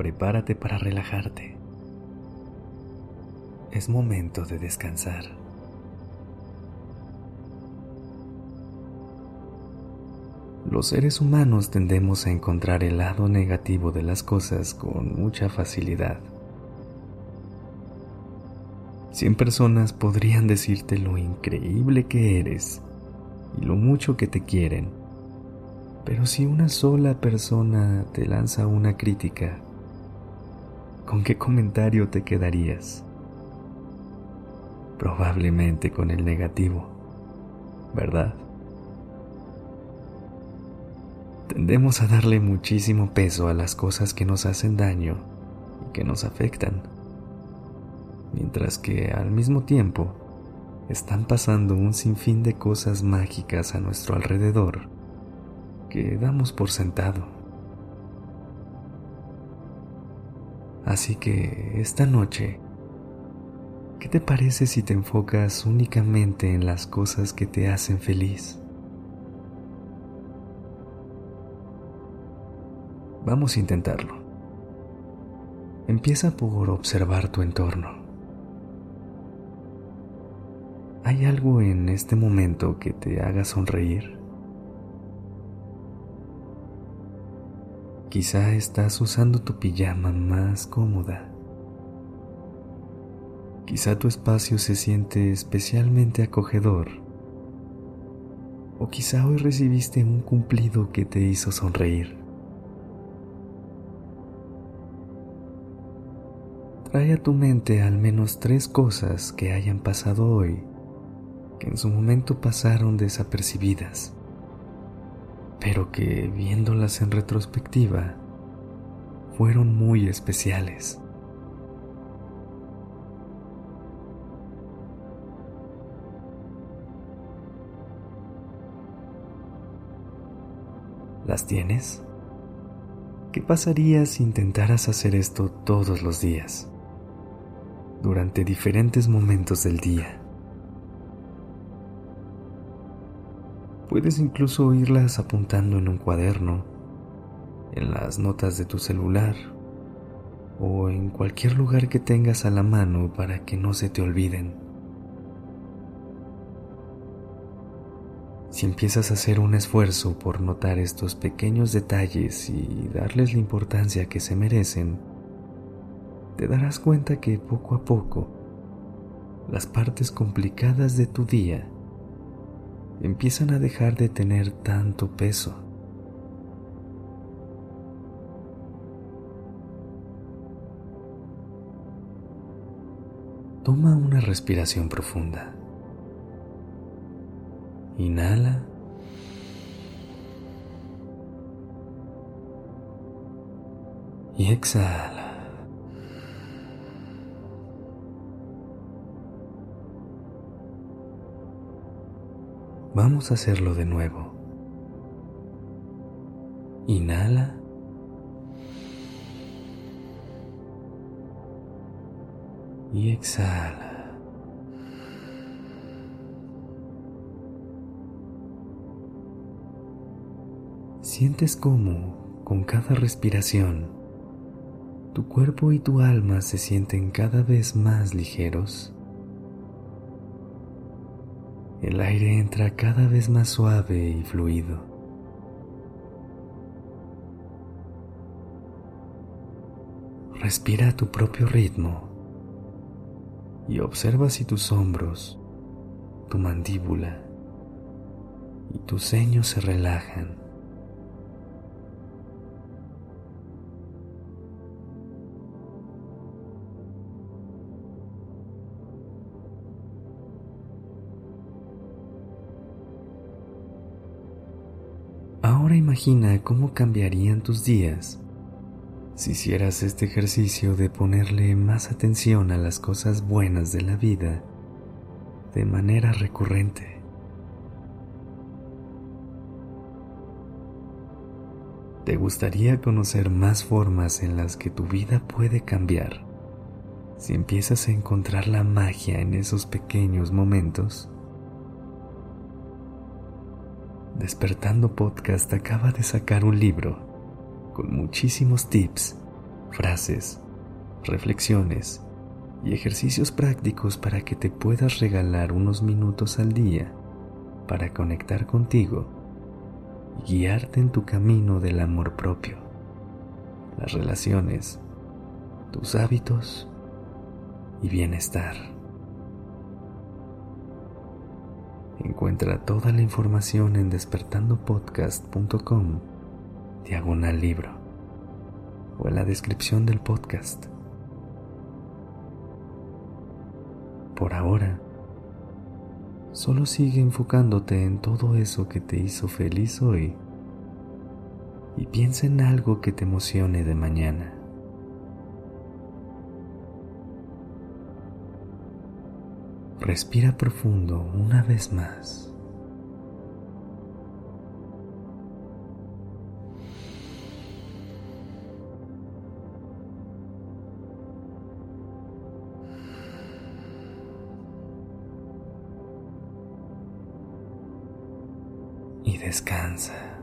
Prepárate para relajarte. Es momento de descansar. Los seres humanos tendemos a encontrar el lado negativo de las cosas con mucha facilidad. Cien personas podrían decirte lo increíble que eres y lo mucho que te quieren pero si una sola persona te lanza una crítica, ¿con qué comentario te quedarías? Probablemente con el negativo, ¿verdad? Tendemos a darle muchísimo peso a las cosas que nos hacen daño y que nos afectan, mientras que al mismo tiempo están pasando un sinfín de cosas mágicas a nuestro alrededor que damos por sentado. Así que esta noche, ¿qué te parece si te enfocas únicamente en las cosas que te hacen feliz? Vamos a intentarlo. Empieza por observar tu entorno. ¿Hay algo en este momento que te haga sonreír? Quizá estás usando tu pijama más cómoda. Quizá tu espacio se siente especialmente acogedor. O quizá hoy recibiste un cumplido que te hizo sonreír. Trae a tu mente al menos tres cosas que hayan pasado hoy que en su momento pasaron desapercibidas pero que viéndolas en retrospectiva fueron muy especiales. ¿Las tienes? ¿Qué pasaría si intentaras hacer esto todos los días, durante diferentes momentos del día? Puedes incluso irlas apuntando en un cuaderno, en las notas de tu celular o en cualquier lugar que tengas a la mano para que no se te olviden. Si empiezas a hacer un esfuerzo por notar estos pequeños detalles y darles la importancia que se merecen, te darás cuenta que poco a poco las partes complicadas de tu día empiezan a dejar de tener tanto peso. Toma una respiración profunda. Inhala. Y exhala. Vamos a hacerlo de nuevo. Inhala. Y exhala. Sientes cómo, con cada respiración, tu cuerpo y tu alma se sienten cada vez más ligeros. El aire entra cada vez más suave y fluido. Respira a tu propio ritmo y observa si tus hombros, tu mandíbula y tus ceños se relajan. Ahora imagina cómo cambiarían tus días Si hicieras este ejercicio de ponerle más atención a las cosas buenas de la vida de manera recurrente, ¿te gustaría conocer más formas en las que tu vida puede cambiar si empiezas a encontrar la magia en esos pequeños momentos? Despertando Podcast acaba de sacar un libro con muchísimos tips, frases, reflexiones y ejercicios prácticos para que te puedas regalar unos minutos al día para conectar contigo y guiarte en tu camino del amor propio, las relaciones, tus hábitos y bienestar. Encuentra toda la información en despertandopodcast.com diagonal libro o en la descripción del podcast. Por ahora, solo sigue enfocándote en todo eso que te hizo feliz hoy y piensa en algo que te emocione de mañana. Respira profundo una vez más. y descansa.